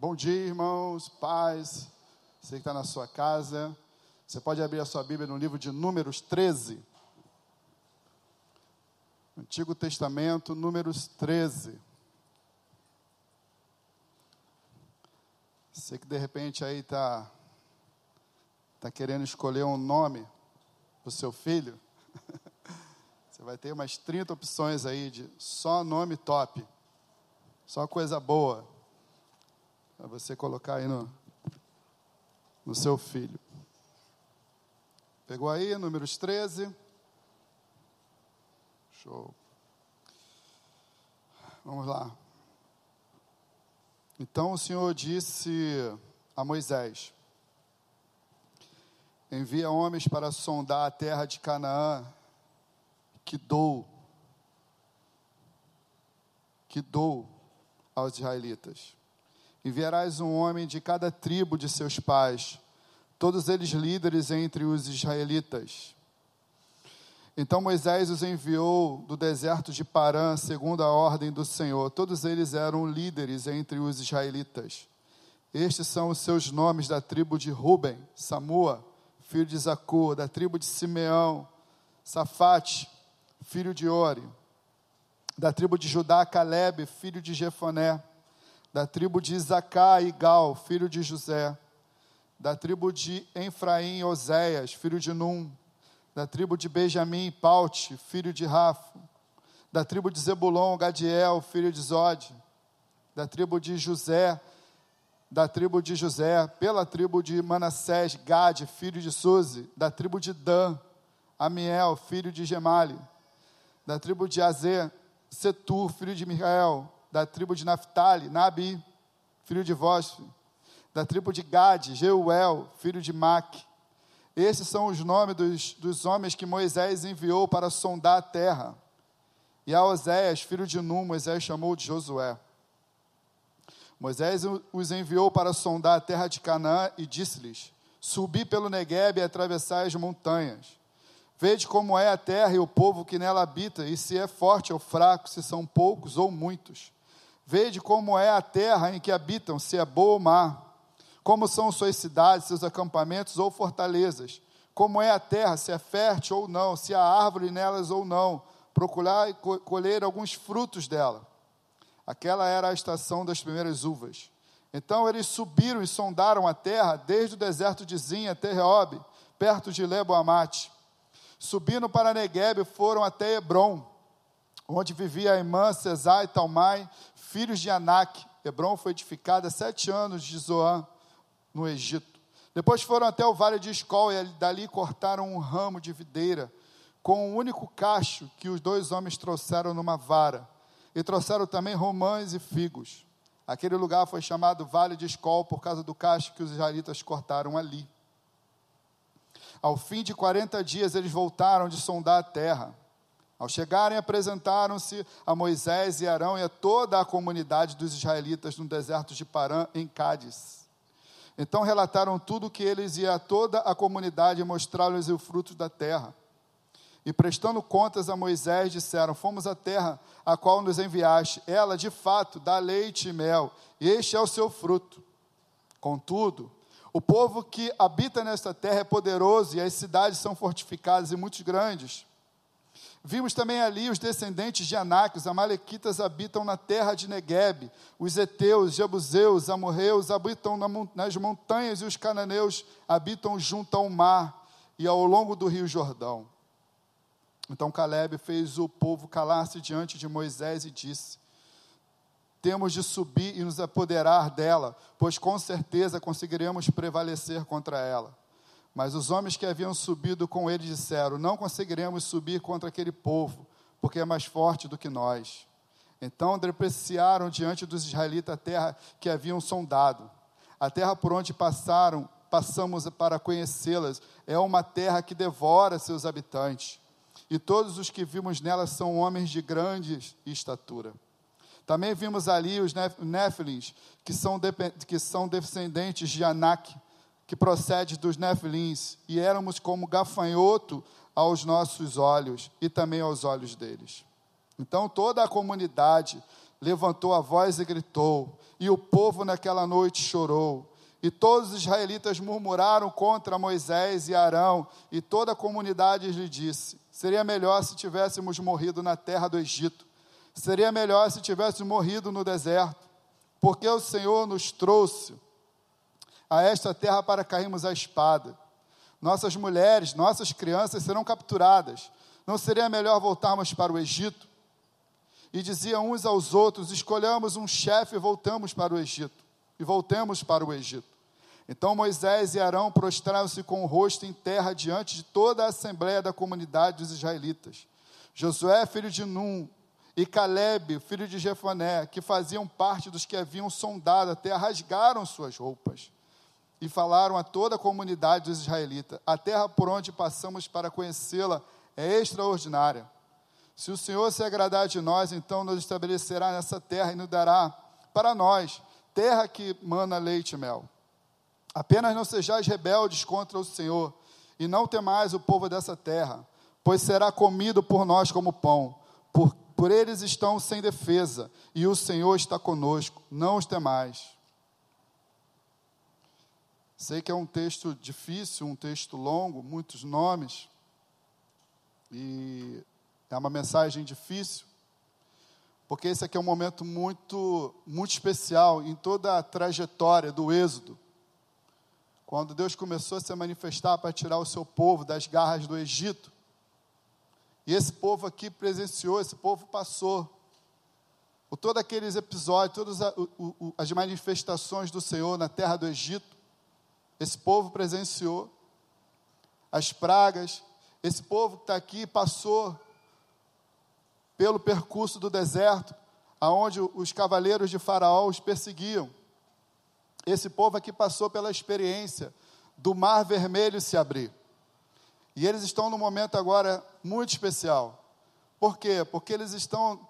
Bom dia, irmãos, paz. Você que está na sua casa, você pode abrir a sua Bíblia no livro de Números 13. Antigo Testamento, Números 13. Você que de repente aí está tá querendo escolher um nome para o seu filho, você vai ter umas 30 opções aí de só nome top, só coisa boa para você colocar aí no, no seu filho. Pegou aí, números 13. Show. Vamos lá. Então o Senhor disse a Moisés: Envia homens para sondar a terra de Canaã, que dou, que dou aos israelitas. Enviarás um homem de cada tribo de seus pais, todos eles líderes entre os israelitas. Então Moisés os enviou do deserto de Parã, segundo a ordem do Senhor. Todos eles eram líderes entre os israelitas. Estes são os seus nomes da tribo de Ruben, Samua, filho de Zacur, da tribo de Simeão, Safate, filho de Ori, da tribo de Judá, Caleb, filho de Jefoné, da tribo de Isacar, Igal, filho de José, da tribo de Efraim, Oséias, filho de Num, da tribo de Benjamim, Paute, filho de Rafo, da tribo de Zebulon, Gadiel, filho de Zode, da tribo de José, da tribo de José, pela tribo de Manassés, Gade, filho de Suzi, da tribo de Dan, Amiel, filho de Gemali, da tribo de Azê, Setur, filho de Micael, da tribo de Naphtali, Nabi, filho de Vosf, da tribo de Gade, Jeuel, filho de Mac. Esses são os nomes dos, dos homens que Moisés enviou para sondar a terra. E a Oséias, filho de Num, Moisés chamou de Josué. Moisés os enviou para sondar a terra de Canaã e disse-lhes: Subi pelo Negueb e atravessai as montanhas. Vede como é a terra e o povo que nela habita, e se é forte ou fraco, se são poucos ou muitos. Vede como é a terra em que habitam, se é boa ou má. Como são suas cidades, seus acampamentos ou fortalezas. Como é a terra, se é fértil ou não, se há árvore nelas ou não. Procurar e colher alguns frutos dela. Aquela era a estação das primeiras uvas. Então eles subiram e sondaram a terra, desde o deserto de Zin até Reob, perto de Leboamate. Subindo para Negueb, foram até Hebron, onde vivia a irmã Cesai e Talmai, filhos de Anak. Hebron foi edificada sete anos de Zoan, no Egito. Depois foram até o vale de Escol e dali cortaram um ramo de videira com um único cacho que os dois homens trouxeram numa vara. E trouxeram também romãs e figos. Aquele lugar foi chamado Vale de Escol por causa do cacho que os israelitas cortaram ali. Ao fim de 40 dias, eles voltaram de sondar a terra. Ao chegarem, apresentaram-se a Moisés e Arão e a toda a comunidade dos israelitas no deserto de Parã, em Cádiz. Então relataram tudo o que eles e a toda a comunidade mostraram-lhes o fruto da terra. E prestando contas a Moisés, disseram: Fomos à terra a qual nos enviaste. Ela, de fato, dá leite e mel, e este é o seu fruto. Contudo, o povo que habita nesta terra é poderoso, e as cidades são fortificadas e muito grandes. Vimos também ali os descendentes de Anak, os amalequitas habitam na terra de Negueb, os heteus, jebuseus, amorreus habitam nas montanhas e os cananeus habitam junto ao mar e ao longo do rio Jordão. Então Caleb fez o povo calar-se diante de Moisés e disse: Temos de subir e nos apoderar dela, pois com certeza conseguiremos prevalecer contra ela. Mas os homens que haviam subido com ele disseram: Não conseguiremos subir contra aquele povo, porque é mais forte do que nós. Então depreciaram diante dos israelitas a terra que haviam sondado. A terra por onde passaram, passamos para conhecê-las, é uma terra que devora seus habitantes. E todos os que vimos nela são homens de grande estatura. Também vimos ali os Néfilins, que são, que são descendentes de Anak, que procede dos Nefilins, e éramos como gafanhoto aos nossos olhos e também aos olhos deles. Então toda a comunidade levantou a voz e gritou, e o povo naquela noite chorou. E todos os israelitas murmuraram contra Moisés e Arão, e toda a comunidade lhe disse: Seria melhor se tivéssemos morrido na terra do Egito, seria melhor se tivéssemos morrido no deserto, porque o Senhor nos trouxe a esta terra para cairmos a espada. Nossas mulheres, nossas crianças serão capturadas. Não seria melhor voltarmos para o Egito? E diziam uns aos outros: Escolhamos um chefe e voltamos para o Egito e voltemos para o Egito. Então Moisés e Arão prostraram-se com o rosto em terra diante de toda a assembleia da comunidade dos israelitas. Josué, filho de Num, e Caleb, filho de Jefoné, que faziam parte dos que haviam sondado a terra, rasgaram suas roupas e falaram a toda a comunidade dos israelitas: A terra por onde passamos para conhecê-la é extraordinária. Se o Senhor se agradar de nós, então nos estabelecerá nessa terra e nos dará para nós terra que mana leite e mel. Apenas não sejais rebeldes contra o Senhor, e não temais o povo dessa terra, pois será comido por nós como pão. Por, por eles estão sem defesa, e o Senhor está conosco, não os temais. Sei que é um texto difícil, um texto longo, muitos nomes, e é uma mensagem difícil, porque esse aqui é um momento muito, muito especial em toda a trajetória do Êxodo. Quando Deus começou a se manifestar para tirar o seu povo das garras do Egito. E esse povo aqui presenciou, esse povo passou por todos aqueles episódios, todas as manifestações do Senhor na terra do Egito. Esse povo presenciou as pragas. Esse povo que está aqui passou pelo percurso do deserto, aonde os cavaleiros de Faraó os perseguiam. Esse povo aqui passou pela experiência do Mar Vermelho se abrir. E eles estão num momento agora muito especial. Por quê? Porque eles estão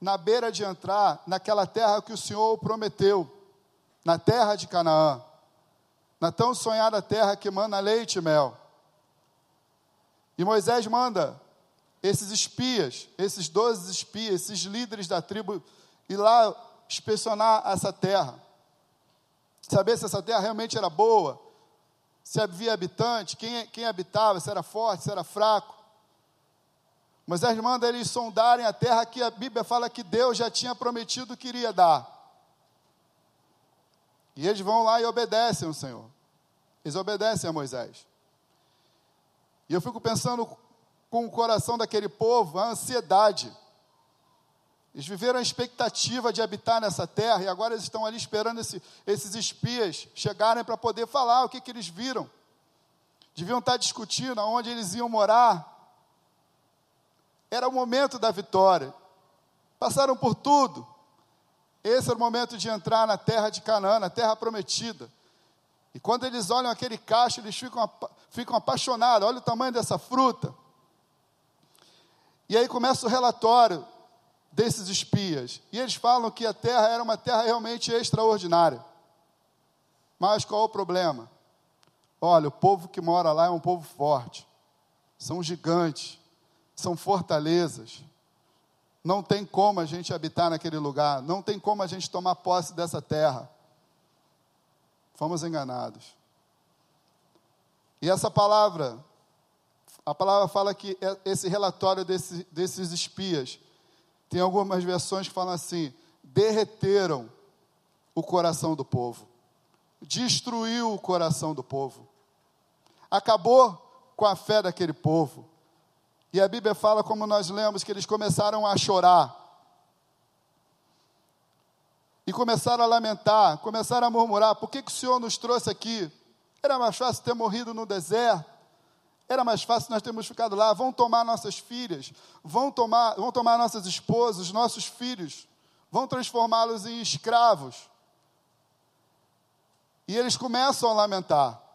na beira de entrar naquela terra que o Senhor prometeu, na terra de Canaã, na tão sonhada terra que manda leite e mel. E Moisés manda esses espias, esses doze espias, esses líderes da tribo, ir lá inspecionar essa terra. Saber se essa terra realmente era boa, se havia habitante, quem, quem habitava, se era forte, se era fraco. Moisés manda eles sondarem a terra que a Bíblia fala que Deus já tinha prometido que iria dar. E eles vão lá e obedecem ao Senhor. Eles obedecem a Moisés. E eu fico pensando com o coração daquele povo a ansiedade. Eles viveram a expectativa de habitar nessa terra e agora eles estão ali esperando esse, esses espias chegarem para poder falar o que, que eles viram. Deviam estar discutindo aonde eles iam morar. Era o momento da vitória. Passaram por tudo. Esse era o momento de entrar na terra de Canaã, na terra prometida. E quando eles olham aquele cacho, eles ficam, ficam apaixonados. Olha o tamanho dessa fruta. E aí começa o relatório desses espias. E eles falam que a terra era uma terra realmente extraordinária. Mas qual o problema? Olha, o povo que mora lá é um povo forte. São gigantes, são fortalezas. Não tem como a gente habitar naquele lugar, não tem como a gente tomar posse dessa terra. Fomos enganados. E essa palavra a palavra fala que é, esse relatório desse, desses espias, tem algumas versões que falam assim: derreteram o coração do povo, destruiu o coração do povo, acabou com a fé daquele povo. E a Bíblia fala, como nós lemos, que eles começaram a chorar. E começaram a lamentar, começaram a murmurar: por que, que o Senhor nos trouxe aqui? Era mais fácil ter morrido no deserto era mais fácil nós termos ficado lá. Vão tomar nossas filhas, vão tomar, vão tomar nossas esposas, nossos filhos, vão transformá-los em escravos. E eles começam a lamentar.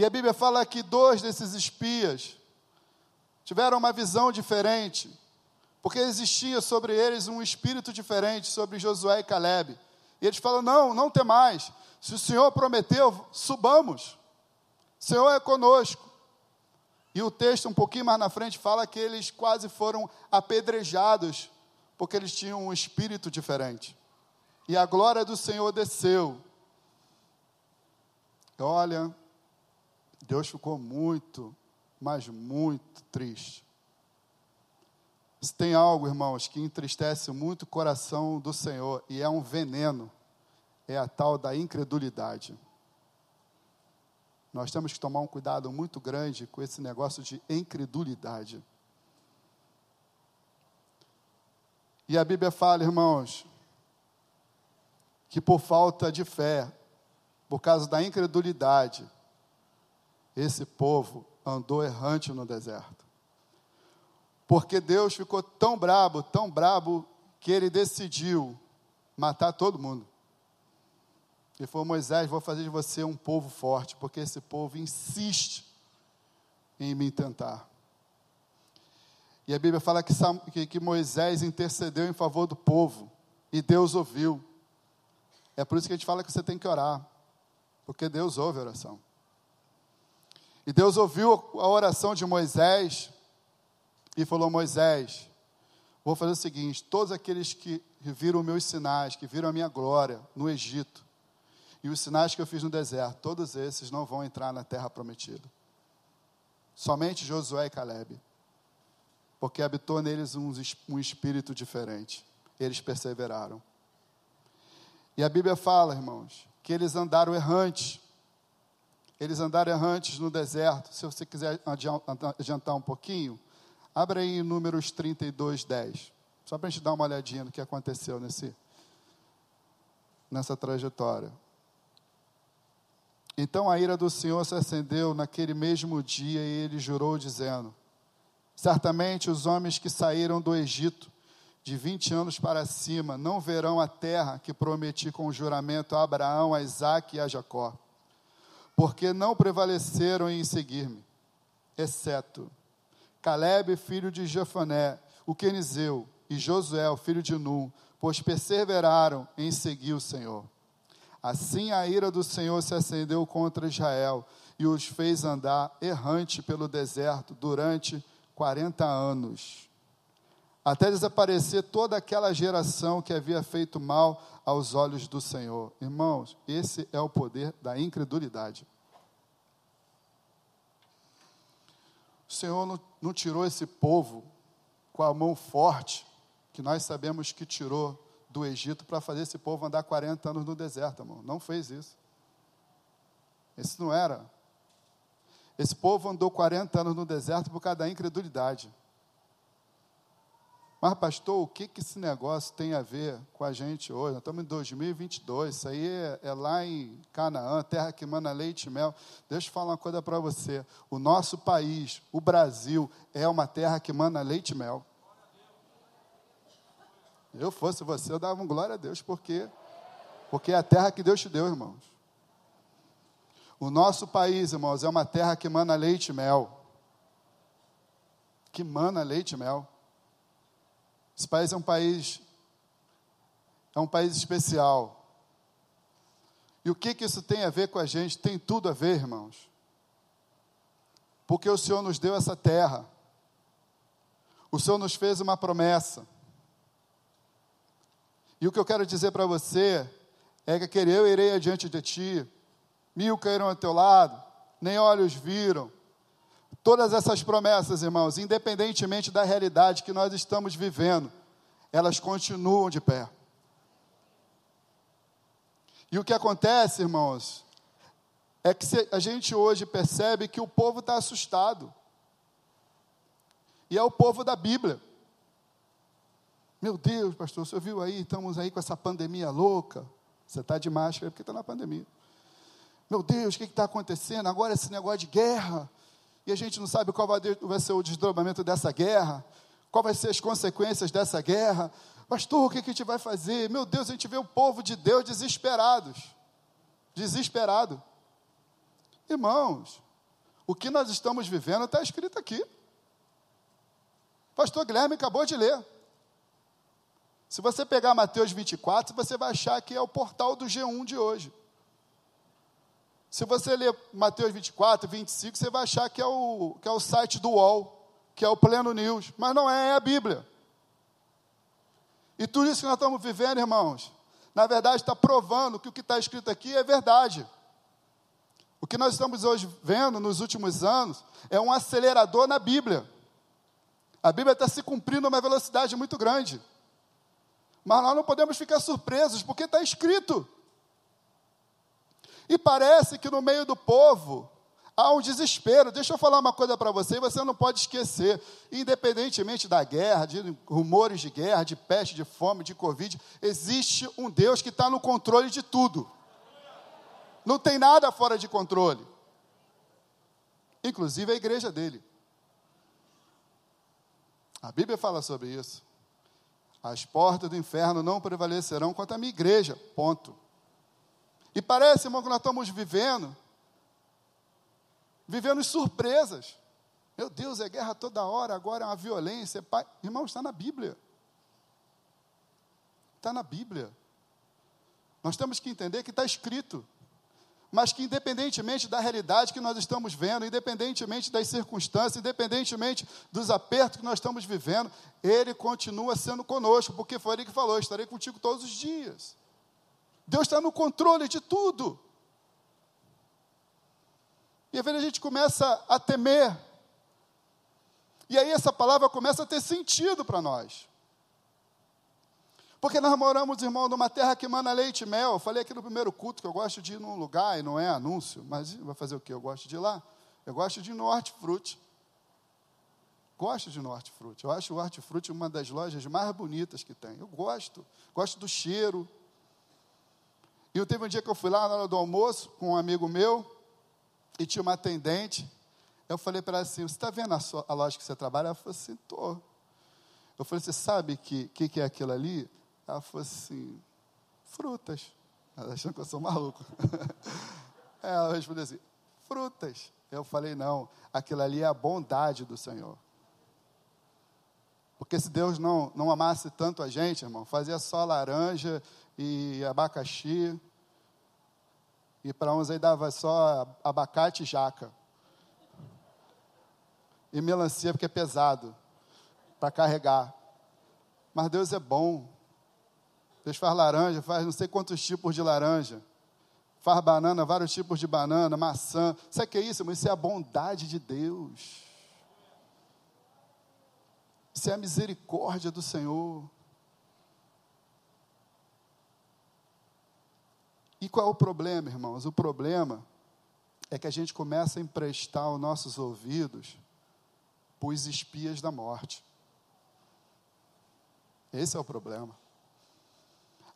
E a Bíblia fala que dois desses espias tiveram uma visão diferente, porque existia sobre eles um espírito diferente sobre Josué e Caleb. E eles falam: não, não tem mais. Se o Senhor prometeu, subamos. Senhor é conosco. E o texto, um pouquinho mais na frente, fala que eles quase foram apedrejados Porque eles tinham um espírito diferente. E a glória do Senhor desceu. Olha, Deus ficou muito, mas muito triste. Se tem algo, irmãos, que entristece muito o coração do Senhor e é um veneno, é a tal da incredulidade. Nós temos que tomar um cuidado muito grande com esse negócio de incredulidade. E a Bíblia fala, irmãos, que por falta de fé, por causa da incredulidade, esse povo andou errante no deserto. Porque Deus ficou tão brabo, tão brabo, que ele decidiu matar todo mundo. E falou: Moisés, vou fazer de você um povo forte, porque esse povo insiste em me tentar. E a Bíblia fala que, que, que Moisés intercedeu em favor do povo, e Deus ouviu. É por isso que a gente fala que você tem que orar, porque Deus ouve a oração. E Deus ouviu a oração de Moisés, e falou: Moisés, vou fazer o seguinte: todos aqueles que viram meus sinais, que viram a minha glória no Egito, e os sinais que eu fiz no deserto, todos esses não vão entrar na terra prometida. Somente Josué e Caleb. Porque habitou neles um, um espírito diferente. Eles perseveraram. E a Bíblia fala, irmãos, que eles andaram errantes. Eles andaram errantes no deserto. Se você quiser adiantar um pouquinho, Abra aí em Números 32, 10. Só para a gente dar uma olhadinha no que aconteceu nesse, nessa trajetória. Então a ira do Senhor se acendeu naquele mesmo dia e ele jurou, dizendo: Certamente os homens que saíram do Egito de 20 anos para cima não verão a terra que prometi com juramento a Abraão, a Isaque e a Jacó, porque não prevaleceram em seguir-me, exceto Caleb, filho de Jefoné, o Quenizeu, e Josué, filho de Num, pois perseveraram em seguir o Senhor. Assim a ira do Senhor se acendeu contra Israel e os fez andar errante pelo deserto durante 40 anos, até desaparecer toda aquela geração que havia feito mal aos olhos do Senhor. Irmãos, esse é o poder da incredulidade. O Senhor não, não tirou esse povo com a mão forte, que nós sabemos que tirou do Egito para fazer esse povo andar 40 anos no deserto, irmão. Não fez isso. Esse não era. Esse povo andou 40 anos no deserto por causa da incredulidade. Mas, pastor, o que, que esse negócio tem a ver com a gente hoje? Nós estamos em 2022, isso aí é, é lá em Canaã, terra que manda leite e mel. Deixa eu falar uma coisa para você. O nosso país, o Brasil, é uma terra que manda leite e mel. Eu fosse você, eu dava um glória a Deus, porque porque é a terra que Deus te deu, irmãos. O nosso país, irmãos, é uma terra que mana leite e mel. Que mana leite e mel. Esse país é um país é um país especial. E o que, que isso tem a ver com a gente? Tem tudo a ver, irmãos. Porque o Senhor nos deu essa terra. O Senhor nos fez uma promessa. E o que eu quero dizer para você é que eu irei adiante de ti, mil cairão ao teu lado, nem olhos viram, Todas essas promessas, irmãos, independentemente da realidade que nós estamos vivendo, elas continuam de pé. E o que acontece, irmãos, é que a gente hoje percebe que o povo está assustado. E é o povo da Bíblia. Meu Deus, pastor, você viu aí, estamos aí com essa pandemia louca. Você está de máscara porque está na pandemia. Meu Deus, o que está acontecendo? Agora esse negócio de guerra e a gente não sabe qual vai ser o desdobramento dessa guerra, qual vai ser as consequências dessa guerra. Pastor, o que a gente vai fazer? Meu Deus, a gente vê o povo de Deus desesperados. Desesperado. Irmãos, o que nós estamos vivendo está escrito aqui. Pastor Guilherme acabou de ler. Se você pegar Mateus 24, você vai achar que é o portal do G1 de hoje. Se você ler Mateus 24, 25, você vai achar que é o, que é o site do UOL, que é o Pleno News, mas não é, é a Bíblia. E tudo isso que nós estamos vivendo, irmãos, na verdade está provando que o que está escrito aqui é verdade. O que nós estamos hoje vendo nos últimos anos é um acelerador na Bíblia. A Bíblia está se cumprindo a uma velocidade muito grande. Mas nós não podemos ficar surpresos, porque está escrito. E parece que no meio do povo há um desespero. Deixa eu falar uma coisa para você, você não pode esquecer. Independentemente da guerra, de rumores de guerra, de peste, de fome, de Covid, existe um Deus que está no controle de tudo. Não tem nada fora de controle. Inclusive a igreja dele. A Bíblia fala sobre isso. As portas do inferno não prevalecerão contra a minha igreja. Ponto. E parece, irmão, que nós estamos vivendo, vivendo surpresas. Meu Deus, é guerra toda hora, agora é uma violência. É pai... Irmão, está na Bíblia. Está na Bíblia. Nós temos que entender que está escrito mas que independentemente da realidade que nós estamos vendo, independentemente das circunstâncias, independentemente dos apertos que nós estamos vivendo, Ele continua sendo conosco, porque foi Ele que falou: estarei contigo todos os dias. Deus está no controle de tudo. E às vezes a gente começa a temer, e aí essa palavra começa a ter sentido para nós. Porque nós moramos, irmão, numa terra que emana leite e mel. Eu falei aqui no primeiro culto que eu gosto de ir num lugar e não é anúncio, mas vai fazer o quê? Eu gosto de ir lá. Eu gosto de ir no Hortifruti. Gosto de no Hortifruti. Eu acho o Hortifruti uma das lojas mais bonitas que tem. Eu gosto. Gosto do cheiro. E eu teve um dia que eu fui lá na hora do almoço com um amigo meu e tinha uma atendente. Eu falei para ela assim: Você está vendo a, sua, a loja que você trabalha? Ela falou assim: Estou. Eu falei: Você sabe o que, que, que é aquilo ali? Ela falou assim, frutas. Ela achando que eu sou maluco. Ela respondeu assim, frutas. Eu falei, não, aquilo ali é a bondade do Senhor. Porque se Deus não, não amasse tanto a gente, irmão, fazia só laranja e abacaxi. E para uns aí dava só abacate e jaca. E melancia, porque é pesado para carregar. Mas Deus é bom. Deus faz laranja, faz não sei quantos tipos de laranja. Faz banana, vários tipos de banana, maçã. Sabe o que é isso, irmão? Isso é a bondade de Deus. Isso é a misericórdia do Senhor. E qual é o problema, irmãos? O problema é que a gente começa a emprestar os nossos ouvidos para os espias da morte. Esse é o problema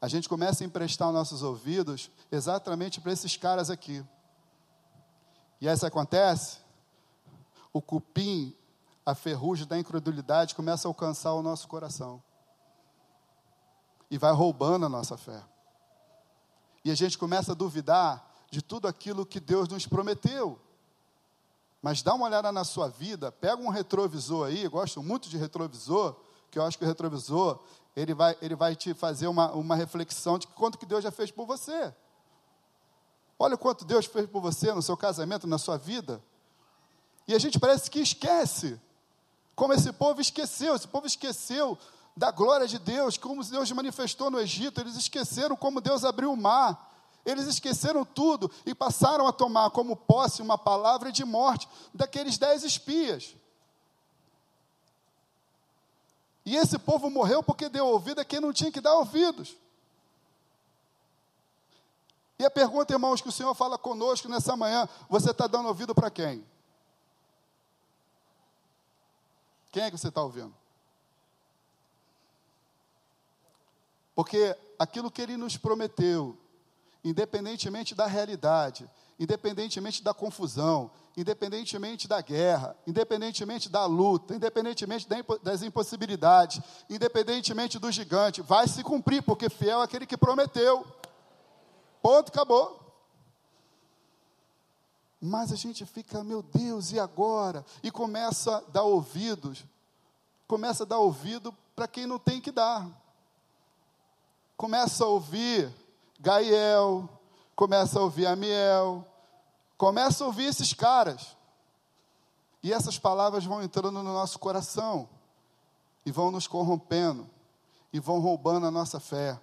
a gente começa a emprestar os nossos ouvidos exatamente para esses caras aqui. E isso acontece, o cupim, a ferrugem da incredulidade começa a alcançar o nosso coração. E vai roubando a nossa fé. E a gente começa a duvidar de tudo aquilo que Deus nos prometeu. Mas dá uma olhada na sua vida, pega um retrovisor aí, gosto muito de retrovisor, que eu acho que o retrovisor, ele vai, ele vai te fazer uma, uma reflexão de quanto que Deus já fez por você. Olha o quanto Deus fez por você no seu casamento, na sua vida. E a gente parece que esquece. Como esse povo esqueceu, esse povo esqueceu da glória de Deus, como Deus manifestou no Egito, eles esqueceram como Deus abriu o mar. Eles esqueceram tudo e passaram a tomar como posse uma palavra de morte daqueles dez espias. E esse povo morreu porque deu ouvido a quem não tinha que dar ouvidos. E a pergunta, irmãos, que o Senhor fala conosco nessa manhã: você está dando ouvido para quem? Quem é que você está ouvindo? Porque aquilo que Ele nos prometeu, independentemente da realidade, independentemente da confusão, independentemente da guerra, independentemente da luta, independentemente das impossibilidades, independentemente do gigante, vai se cumprir, porque fiel é aquele que prometeu. Ponto, acabou. Mas a gente fica, meu Deus, e agora? E começa a dar ouvidos, começa a dar ouvido para quem não tem que dar. Começa a ouvir Gael, começa a ouvir Amiel, começa a ouvir esses caras. E essas palavras vão entrando no nosso coração e vão nos corrompendo. e vão roubando a nossa fé.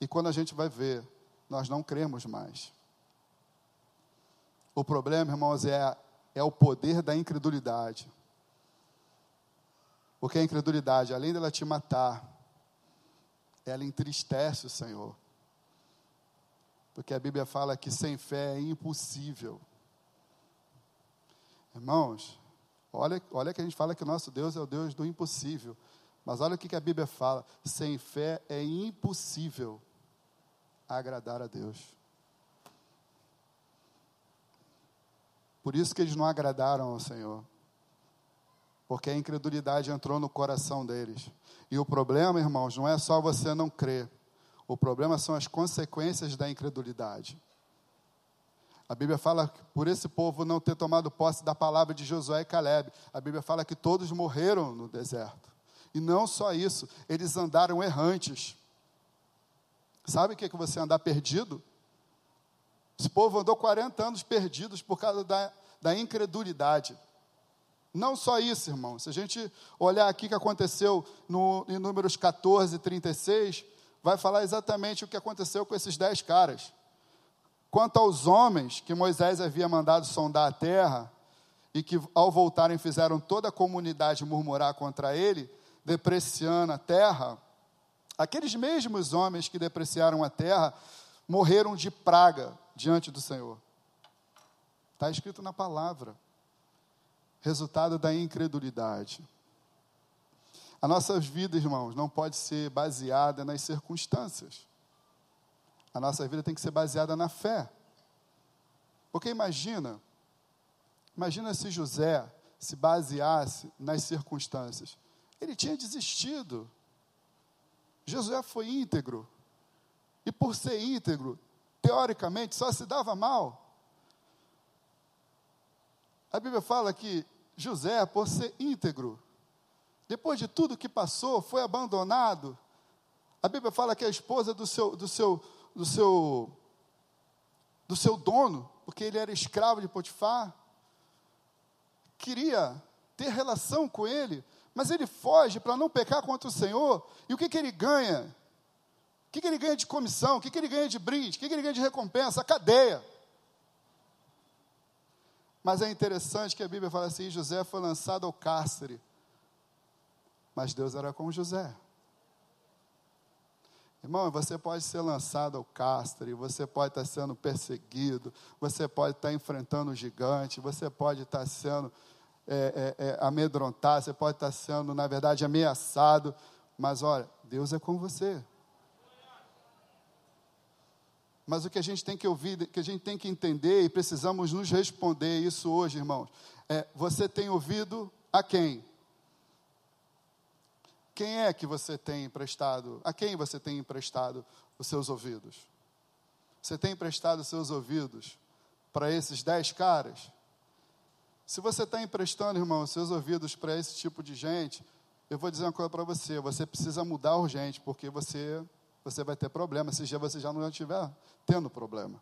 E quando a gente vai ver, nós não cremos mais. O problema, irmãos, é, é o poder da incredulidade. Porque a incredulidade, além dela te matar, ela entristece o Senhor. Porque a Bíblia fala que sem fé é impossível. Irmãos, olha, olha que a gente fala que o nosso Deus é o Deus do impossível. Mas olha o que a Bíblia fala: sem fé é impossível agradar a Deus. Por isso que eles não agradaram ao Senhor. Porque a incredulidade entrou no coração deles. E o problema, irmãos, não é só você não crer. O problema são as consequências da incredulidade. A Bíblia fala que por esse povo não ter tomado posse da palavra de Josué e Caleb, a Bíblia fala que todos morreram no deserto. E não só isso, eles andaram errantes. Sabe o que é que você andar perdido? Esse povo andou 40 anos perdidos por causa da, da incredulidade. Não só isso, irmão. Se a gente olhar aqui o que aconteceu no, em Números 14, 36, vai falar exatamente o que aconteceu com esses dez caras. Quanto aos homens que Moisés havia mandado sondar a terra, e que ao voltarem fizeram toda a comunidade murmurar contra ele, depreciando a terra, aqueles mesmos homens que depreciaram a terra morreram de praga diante do Senhor. Está escrito na palavra. Resultado da incredulidade. A nossa vida, irmãos, não pode ser baseada nas circunstâncias. A nossa vida tem que ser baseada na fé. Porque imagina, imagina se José se baseasse nas circunstâncias. Ele tinha desistido. José foi íntegro. E por ser íntegro, teoricamente, só se dava mal. A Bíblia fala que José, por ser íntegro, depois de tudo que passou, foi abandonado. A Bíblia fala que a esposa do seu, do seu, do seu, do seu dono, porque ele era escravo de Potifar, queria ter relação com ele, mas ele foge para não pecar contra o Senhor. E o que, que ele ganha? O que, que ele ganha de comissão? O que, que ele ganha de brinde? O que, que ele ganha de recompensa? A cadeia. Mas é interessante que a Bíblia fala assim: José foi lançado ao cárcere mas Deus era com José. Irmão, você pode ser lançado ao cárcere, você pode estar sendo perseguido, você pode estar enfrentando um gigante, você pode estar sendo é, é, é, amedrontado, você pode estar sendo, na verdade, ameaçado, mas olha, Deus é com você. Mas o que a gente tem que ouvir, que a gente tem que entender e precisamos nos responder isso hoje, irmãos, é: você tem ouvido a quem? Quem é que você tem emprestado? A quem você tem emprestado os seus ouvidos? Você tem emprestado os seus ouvidos para esses dez caras? Se você está emprestando, irmão, os seus ouvidos para esse tipo de gente, eu vou dizer uma coisa para você: você precisa mudar urgente, porque você, você vai ter problema. Se já você já não estiver tendo problema.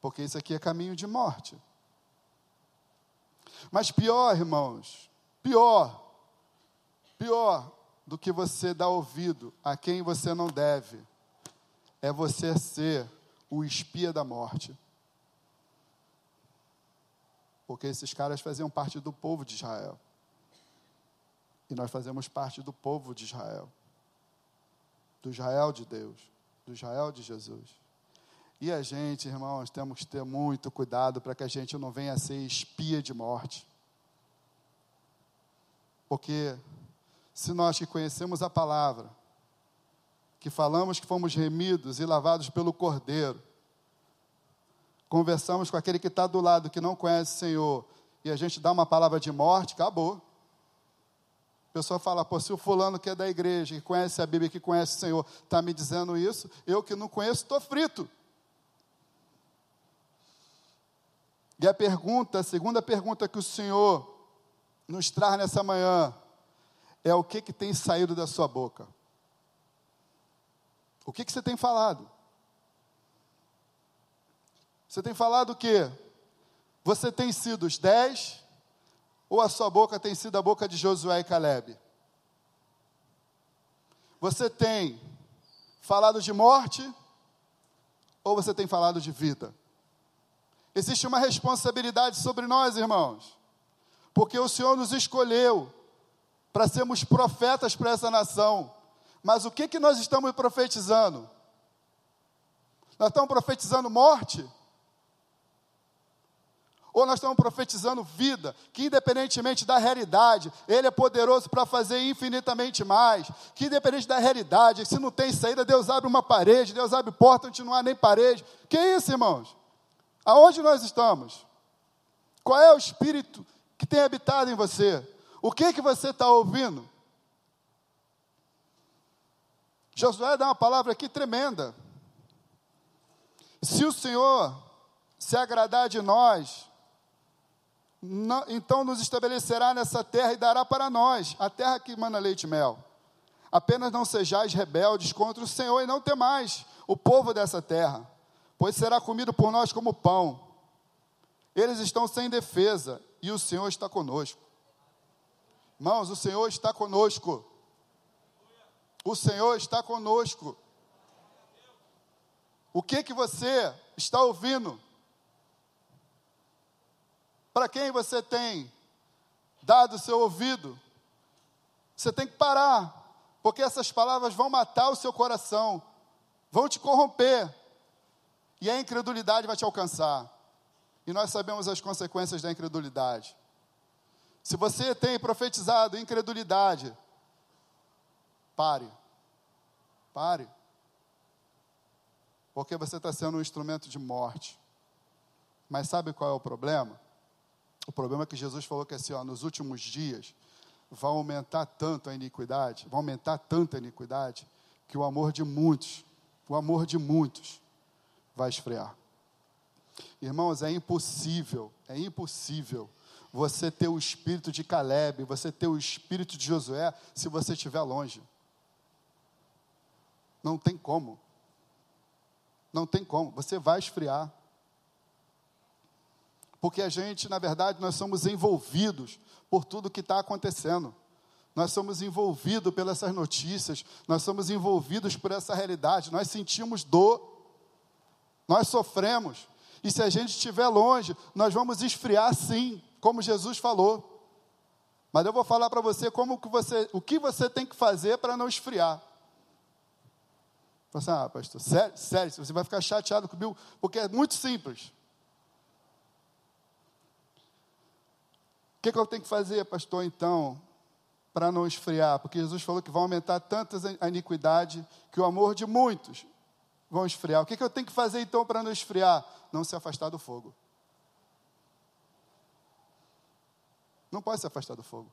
Porque isso aqui é caminho de morte. Mas pior, irmãos, pior Pior do que você dar ouvido a quem você não deve, é você ser o espia da morte. Porque esses caras faziam parte do povo de Israel. E nós fazemos parte do povo de Israel. Do Israel de Deus. Do Israel de Jesus. E a gente, irmãos, temos que ter muito cuidado para que a gente não venha a ser espia de morte. Porque se nós que conhecemos a palavra, que falamos que fomos remidos e lavados pelo Cordeiro, conversamos com aquele que está do lado, que não conhece o Senhor, e a gente dá uma palavra de morte, acabou. Pessoa fala, pô, se o fulano que é da igreja, que conhece a Bíblia, que conhece o Senhor, está me dizendo isso, eu que não conheço, estou frito. E a pergunta, a segunda pergunta que o Senhor nos traz nessa manhã, é o que, que tem saído da sua boca. O que, que você tem falado? Você tem falado o quê? Você tem sido os dez, ou a sua boca tem sido a boca de Josué e Caleb? Você tem falado de morte ou você tem falado de vida? Existe uma responsabilidade sobre nós, irmãos, porque o Senhor nos escolheu para sermos profetas para essa nação. Mas o que, que nós estamos profetizando? Nós estamos profetizando morte? Ou nós estamos profetizando vida, que independentemente da realidade, Ele é poderoso para fazer infinitamente mais. Que independente da realidade, se não tem saída, Deus abre uma parede, Deus abre porta onde não há nem parede. Que isso, irmãos? Aonde nós estamos? Qual é o Espírito que tem habitado em você? O que que você está ouvindo? Josué dá uma palavra aqui tremenda. Se o Senhor se agradar de nós, não, então nos estabelecerá nessa terra e dará para nós a terra que manda leite e mel. Apenas não sejais rebeldes contra o Senhor e não temais o povo dessa terra, pois será comido por nós como pão. Eles estão sem defesa e o Senhor está conosco. Irmãos, o Senhor está conosco. O Senhor está conosco. O que que você está ouvindo? Para quem você tem dado o seu ouvido, você tem que parar, porque essas palavras vão matar o seu coração, vão te corromper, e a incredulidade vai te alcançar. E nós sabemos as consequências da incredulidade. Se você tem profetizado incredulidade, pare. Pare. Porque você está sendo um instrumento de morte. Mas sabe qual é o problema? O problema é que Jesus falou que assim, ó, nos últimos dias vai aumentar tanto a iniquidade, vai aumentar tanta iniquidade, que o amor de muitos, o amor de muitos vai esfriar. Irmãos, é impossível, é impossível você ter o espírito de Caleb, você ter o espírito de Josué, se você estiver longe. Não tem como. Não tem como. Você vai esfriar porque a gente, na verdade, nós somos envolvidos por tudo que está acontecendo. Nós somos envolvidos pelas notícias, nós somos envolvidos por essa realidade, nós sentimos dor, nós sofremos. E se a gente estiver longe, nós vamos esfriar sim, como Jesus falou. Mas eu vou falar para você como que você, o que você tem que fazer para não esfriar. Você, ah, pastor, sério, sério, você vai ficar chateado comigo, porque é muito simples. Que, que eu tenho que fazer, pastor, então, para não esfriar? Porque Jesus falou que vai aumentar tantas a iniquidade que o amor de muitos vão esfriar. O que, que eu tenho que fazer, então, para não esfriar? Não se afastar do fogo. Não pode se afastar do fogo.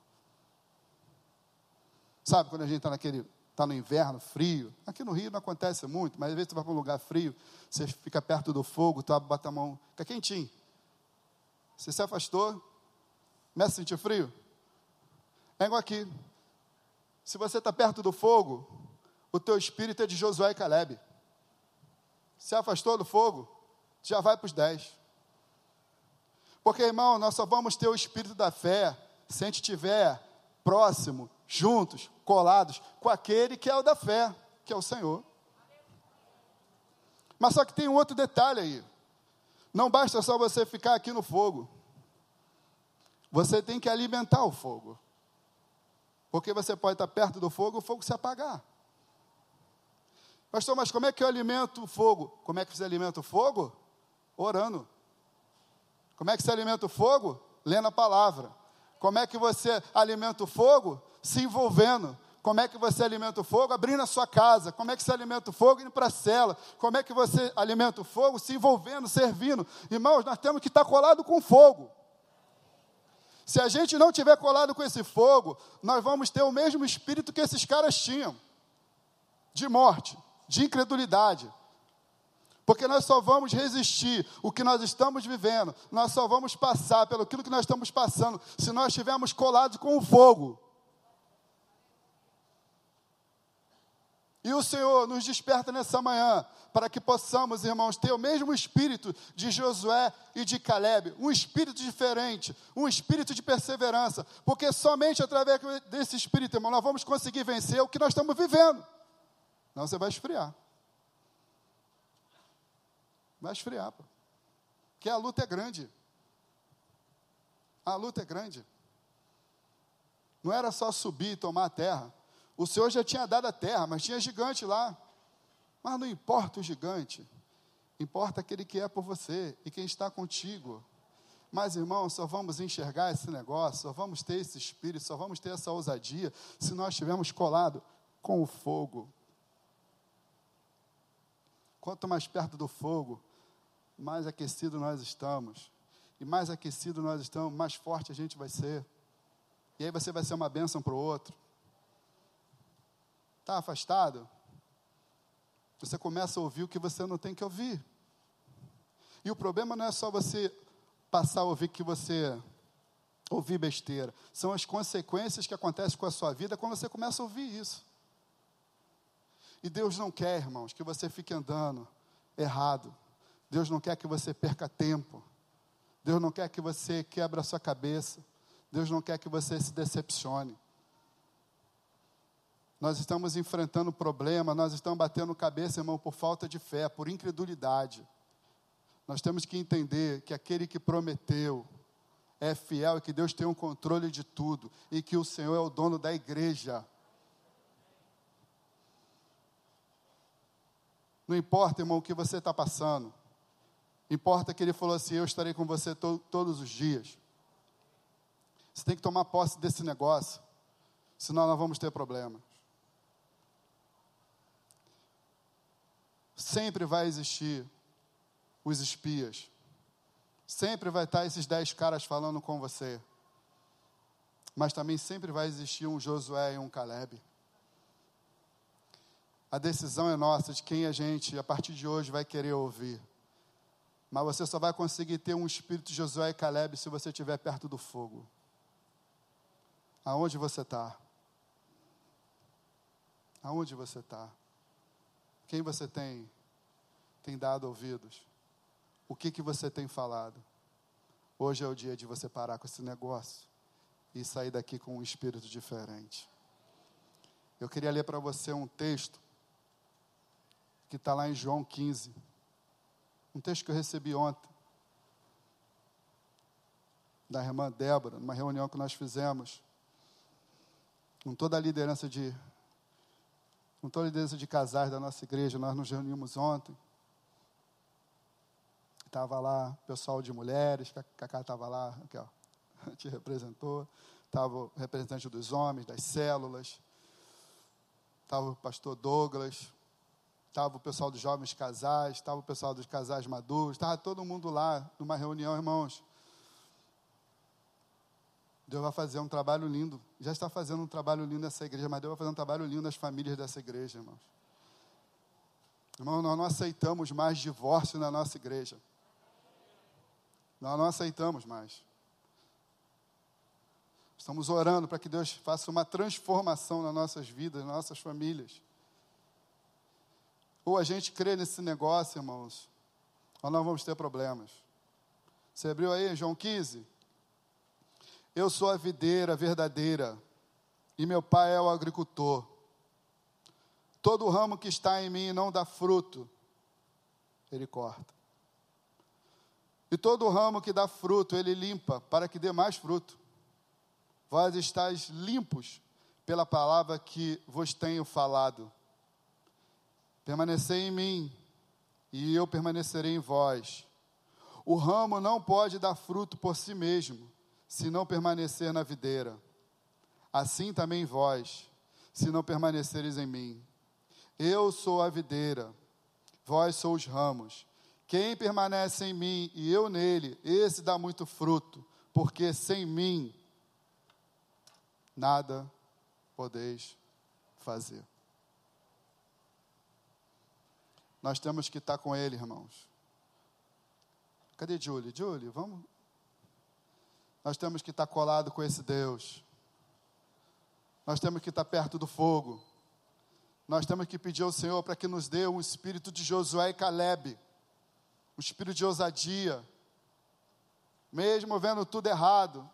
Sabe, quando a gente está naquele está no inverno, frio. Aqui no Rio não acontece muito, mas às vezes você vai para um lugar frio, você fica perto do fogo, tu bota a mão, fica quentinho. Você se afastou, Começa a sentir frio? É igual aqui. Se você está perto do fogo, o teu espírito é de Josué e Caleb. Se afastou do fogo, já vai para os dez. Porque, irmão, nós só vamos ter o espírito da fé se a gente estiver próximo, juntos, colados com aquele que é o da fé, que é o Senhor. Mas só que tem um outro detalhe aí. Não basta só você ficar aqui no fogo. Você tem que alimentar o fogo. Porque você pode estar perto do fogo e o fogo se apagar. Pastor, mas como é que eu alimento o fogo? Como é que você alimenta o fogo? Orando. Como é que você alimenta o fogo? Lendo a palavra. Como é que você alimenta o fogo? Se envolvendo. Como é que você alimenta o fogo? Abrindo a sua casa. Como é que você alimenta o fogo? Indo para a cela. Como é que você alimenta o fogo? Se envolvendo, servindo. Irmãos, nós temos que estar colado com fogo. Se a gente não tiver colado com esse fogo, nós vamos ter o mesmo espírito que esses caras tinham de morte, de incredulidade. Porque nós só vamos resistir o que nós estamos vivendo, nós só vamos passar pelo aquilo que nós estamos passando, se nós estivermos colados com o fogo. E o Senhor nos desperta nessa manhã para que possamos, irmãos, ter o mesmo espírito de Josué e de Caleb, um espírito diferente, um espírito de perseverança, porque somente através desse espírito, irmão, nós vamos conseguir vencer o que nós estamos vivendo. Não, você vai esfriar. Vai esfriar, pô. Porque a luta é grande. A luta é grande. Não era só subir e tomar a terra. O Senhor já tinha dado a terra, mas tinha gigante lá. Mas não importa o gigante. Importa aquele que é por você e quem está contigo. Mas, irmãos, só vamos enxergar esse negócio, só vamos ter esse espírito, só vamos ter essa ousadia se nós estivermos colado com o fogo. Quanto mais perto do fogo, mais aquecido nós estamos. E mais aquecido nós estamos, mais forte a gente vai ser. E aí você vai ser uma bênção para o outro. Está afastado? Você começa a ouvir o que você não tem que ouvir. E o problema não é só você passar a ouvir que você ouvir besteira. São as consequências que acontecem com a sua vida quando você começa a ouvir isso. E Deus não quer, irmãos, que você fique andando errado. Deus não quer que você perca tempo. Deus não quer que você quebre a sua cabeça. Deus não quer que você se decepcione. Nós estamos enfrentando problema, nós estamos batendo cabeça, irmão, por falta de fé, por incredulidade. Nós temos que entender que aquele que prometeu é fiel e que Deus tem o um controle de tudo e que o Senhor é o dono da igreja. Não importa, irmão, o que você está passando. Importa que ele falou assim: Eu estarei com você to todos os dias. Você tem que tomar posse desse negócio, senão nós vamos ter problemas. Sempre vai existir os espias. Sempre vai estar esses dez caras falando com você. Mas também sempre vai existir um Josué e um Caleb. A decisão é nossa de quem a gente, a partir de hoje, vai querer ouvir. Mas você só vai conseguir ter um espírito de Josué e Caleb se você estiver perto do fogo. Aonde você está? Aonde você está? Quem você tem, tem dado ouvidos? O que, que você tem falado? Hoje é o dia de você parar com esse negócio e sair daqui com um espírito diferente. Eu queria ler para você um texto que está lá em João 15. Um texto que eu recebi ontem, da irmã Débora, numa reunião que nós fizemos, com toda a liderança de, com toda a liderança de casais da nossa igreja, nós nos reunimos ontem. Estava lá o pessoal de mulheres, Cacá estava lá, aqui, ó, te representou. Estava o representante dos homens, das células. Estava o pastor Douglas, estava o pessoal dos jovens casais, estava o pessoal dos casais maduros, estava todo mundo lá numa reunião, irmãos. Deus vai fazer um trabalho lindo, já está fazendo um trabalho lindo nessa igreja, mas Deus vai fazer um trabalho lindo nas famílias dessa igreja, irmãos. Irmão, nós não aceitamos mais divórcio na nossa igreja. Nós não aceitamos mais. Estamos orando para que Deus faça uma transformação nas nossas vidas, nas nossas famílias. Ou a gente crê nesse negócio, irmãos, ou nós vamos ter problemas. Você abriu aí, João 15? Eu sou a videira verdadeira, e meu pai é o agricultor. Todo ramo que está em mim e não dá fruto, ele corta. E todo ramo que dá fruto, ele limpa, para que dê mais fruto. Vós estáis limpos pela palavra que vos tenho falado. Permanecei em mim, e eu permanecerei em vós. O ramo não pode dar fruto por si mesmo, se não permanecer na videira. Assim também vós, se não permaneceres em mim. Eu sou a videira, vós sois os ramos. Quem permanece em mim e eu nele, esse dá muito fruto, porque sem mim nada podeis fazer. Nós temos que estar com Ele, irmãos. Cadê Julie? Julie, vamos. Nós temos que estar colado com esse Deus. Nós temos que estar perto do fogo. Nós temos que pedir ao Senhor para que nos dê um espírito de Josué e Caleb, um espírito de ousadia. Mesmo vendo tudo errado,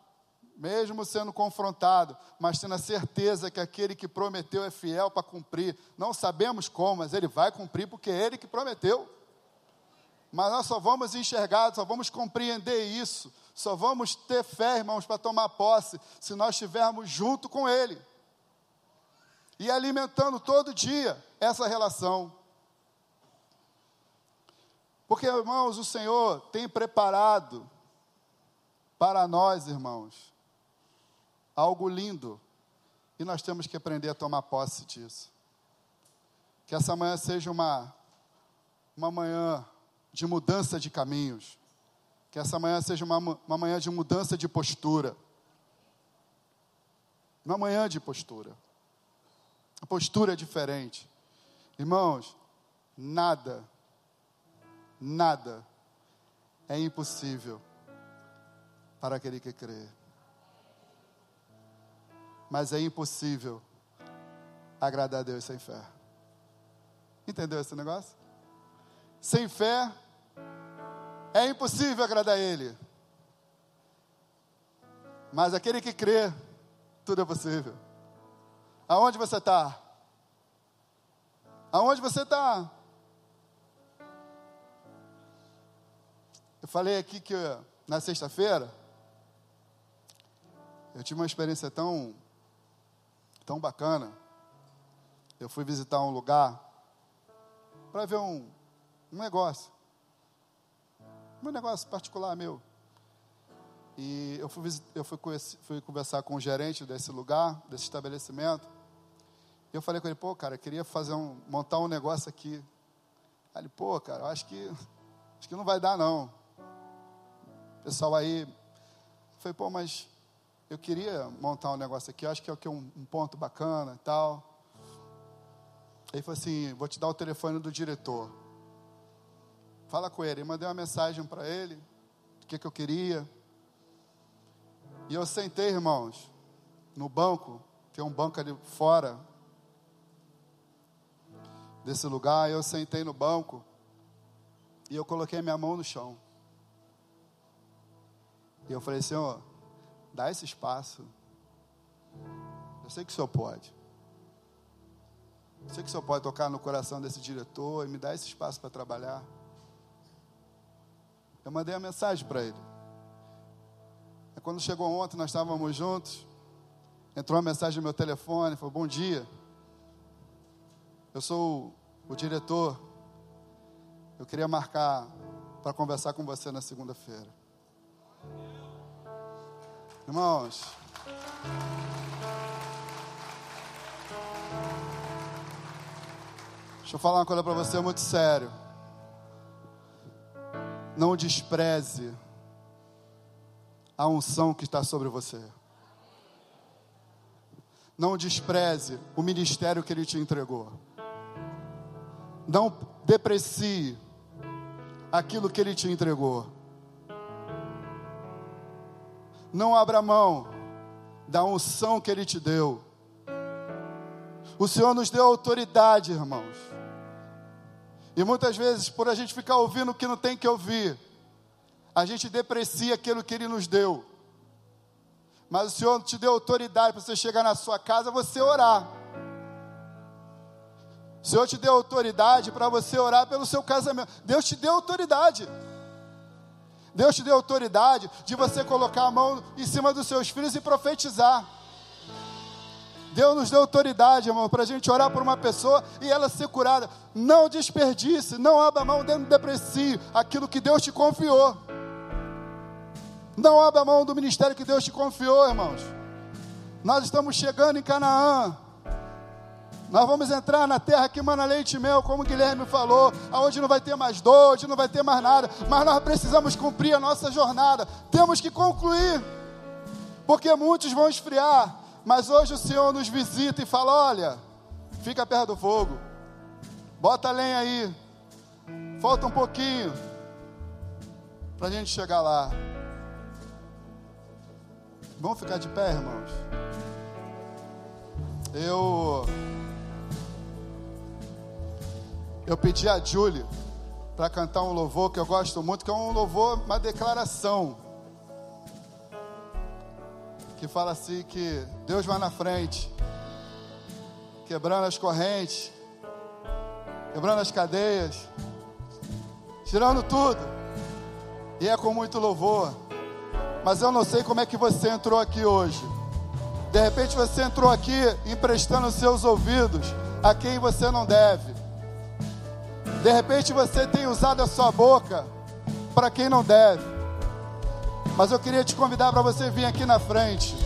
mesmo sendo confrontado, mas tendo a certeza que aquele que prometeu é fiel para cumprir. Não sabemos como, mas ele vai cumprir porque é ele que prometeu. Mas nós só vamos enxergar, só vamos compreender isso, só vamos ter fé, irmãos, para tomar posse, se nós estivermos junto com Ele. E alimentando todo dia essa relação. Porque, irmãos, o Senhor tem preparado para nós, irmãos, algo lindo. E nós temos que aprender a tomar posse disso. Que essa manhã seja uma, uma manhã de mudança de caminhos. Que essa manhã seja uma, uma manhã de mudança de postura. Uma manhã de postura. A postura é diferente. Irmãos, nada, nada é impossível para aquele que crê mas é impossível agradar a Deus sem fé. Entendeu esse negócio? Sem fé é impossível agradar Ele. Mas aquele que crê, tudo é possível. Aonde você está? Aonde você está? Eu falei aqui que na sexta-feira eu tive uma experiência tão tão bacana. Eu fui visitar um lugar para ver um, um negócio. Um negócio particular meu. E eu fui, eu fui, fui conversar com o gerente desse lugar, desse estabelecimento. E eu falei com ele, pô, cara, eu queria fazer um, montar um negócio aqui. Aí ele, pô, cara, acho que, acho que não vai dar não. O pessoal aí, eu falei, pô, mas eu queria montar um negócio aqui, acho que é um, um ponto bacana e tal. Ele falou assim: vou te dar o telefone do diretor. Fala com ele. Eu mandei uma mensagem para ele, do que, que eu queria. E eu sentei, irmãos, no banco, tem um banco ali fora desse lugar. Eu sentei no banco e eu coloquei minha mão no chão. E eu falei, Senhor, Dá esse espaço. Eu sei que o senhor pode. Eu sei que o senhor pode tocar no coração desse diretor e me dar esse espaço para trabalhar. Eu mandei a mensagem para ele. E quando chegou ontem, nós estávamos juntos. Entrou uma mensagem no meu telefone, falou: Bom dia. Eu sou o, o diretor. Eu queria marcar para conversar com você na segunda-feira. Irmãos, deixa eu falar uma coisa para você muito sério. Não despreze a unção que está sobre você. Não despreze o ministério que Ele te entregou. Não deprecie aquilo que Ele te entregou. Não abra mão da unção que Ele te deu. O Senhor nos deu autoridade, irmãos. E muitas vezes, por a gente ficar ouvindo o que não tem que ouvir, a gente deprecia aquilo que Ele nos deu. Mas o Senhor te deu autoridade para você chegar na sua casa, você orar. O Senhor te deu autoridade para você orar pelo seu casamento. Deus te deu autoridade. Deus te deu autoridade de você colocar a mão em cima dos seus filhos e profetizar. Deus nos deu autoridade, irmão, para a gente orar por uma pessoa e ela ser curada. Não desperdice, não abra mão dentro do depressivo, aquilo que Deus te confiou. Não abra mão do ministério que Deus te confiou, irmãos. Nós estamos chegando em Canaã. Nós vamos entrar na terra que mana leite e mel, como o Guilherme falou, aonde não vai ter mais dor, onde não vai ter mais nada, mas nós precisamos cumprir a nossa jornada. Temos que concluir, porque muitos vão esfriar, mas hoje o Senhor nos visita e fala: olha, fica perto do fogo, bota a lenha aí, falta um pouquinho para a gente chegar lá. Vamos ficar de pé, irmãos? Eu eu pedi a Julie para cantar um louvor que eu gosto muito, que é um louvor, uma declaração. Que fala assim que Deus vai na frente, quebrando as correntes, quebrando as cadeias, tirando tudo. E é com muito louvor. Mas eu não sei como é que você entrou aqui hoje. De repente você entrou aqui emprestando seus ouvidos a quem você não deve. De repente você tem usado a sua boca para quem não deve. Mas eu queria te convidar para você vir aqui na frente,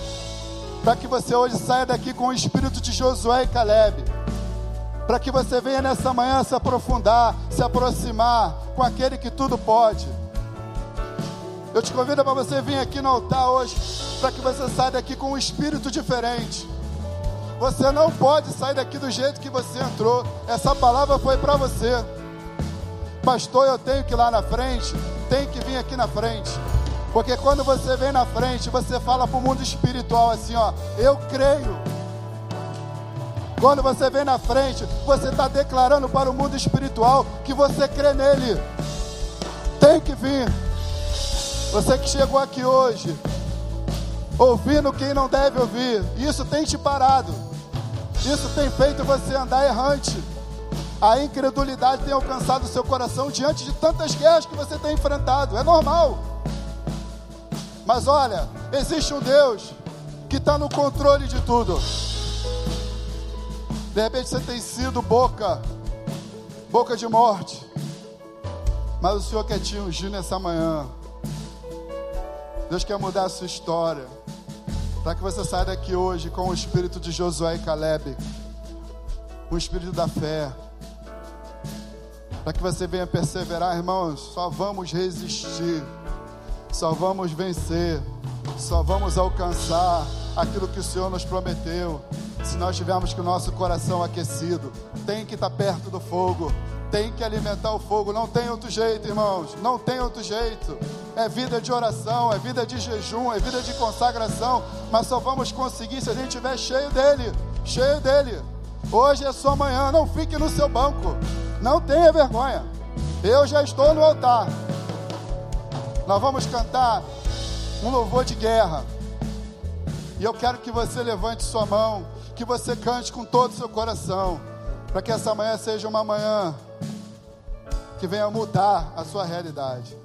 para que você hoje saia daqui com o espírito de Josué e Caleb, para que você venha nessa manhã se aprofundar, se aproximar com aquele que tudo pode. Eu te convido para você vir aqui no altar hoje, para que você saia daqui com um espírito diferente. Você não pode sair daqui do jeito que você entrou. Essa palavra foi para você. Pastor, eu tenho que ir lá na frente, tem que vir aqui na frente. Porque quando você vem na frente, você fala para o mundo espiritual assim: ó, eu creio. Quando você vem na frente, você está declarando para o mundo espiritual que você crê nele. Tem que vir. Você que chegou aqui hoje, ouvindo quem não deve ouvir, isso tem te parado. Isso tem feito você andar errante. A incredulidade tem alcançado o seu coração diante de tantas guerras que você tem enfrentado. É normal. Mas olha, existe um Deus que está no controle de tudo. De repente você tem sido boca, boca de morte. Mas o Senhor quer te ungir nessa manhã. Deus quer mudar a sua história. Para que você saia daqui hoje com o espírito de Josué e Caleb. O espírito da fé. Para que você venha perseverar, irmãos. Só vamos resistir só vamos vencer, só vamos alcançar aquilo que o Senhor nos prometeu. Se nós tivermos com o nosso coração aquecido, tem que estar perto do fogo, tem que alimentar o fogo, não tem outro jeito, irmãos, não tem outro jeito. É vida de oração, é vida de jejum, é vida de consagração, mas só vamos conseguir se a gente estiver cheio dele, cheio dele. Hoje é sua manhã, não fique no seu banco, não tenha vergonha. Eu já estou no altar, nós vamos cantar um louvor de guerra. E eu quero que você levante sua mão, que você cante com todo o seu coração, para que essa manhã seja uma manhã que venha mudar a sua realidade.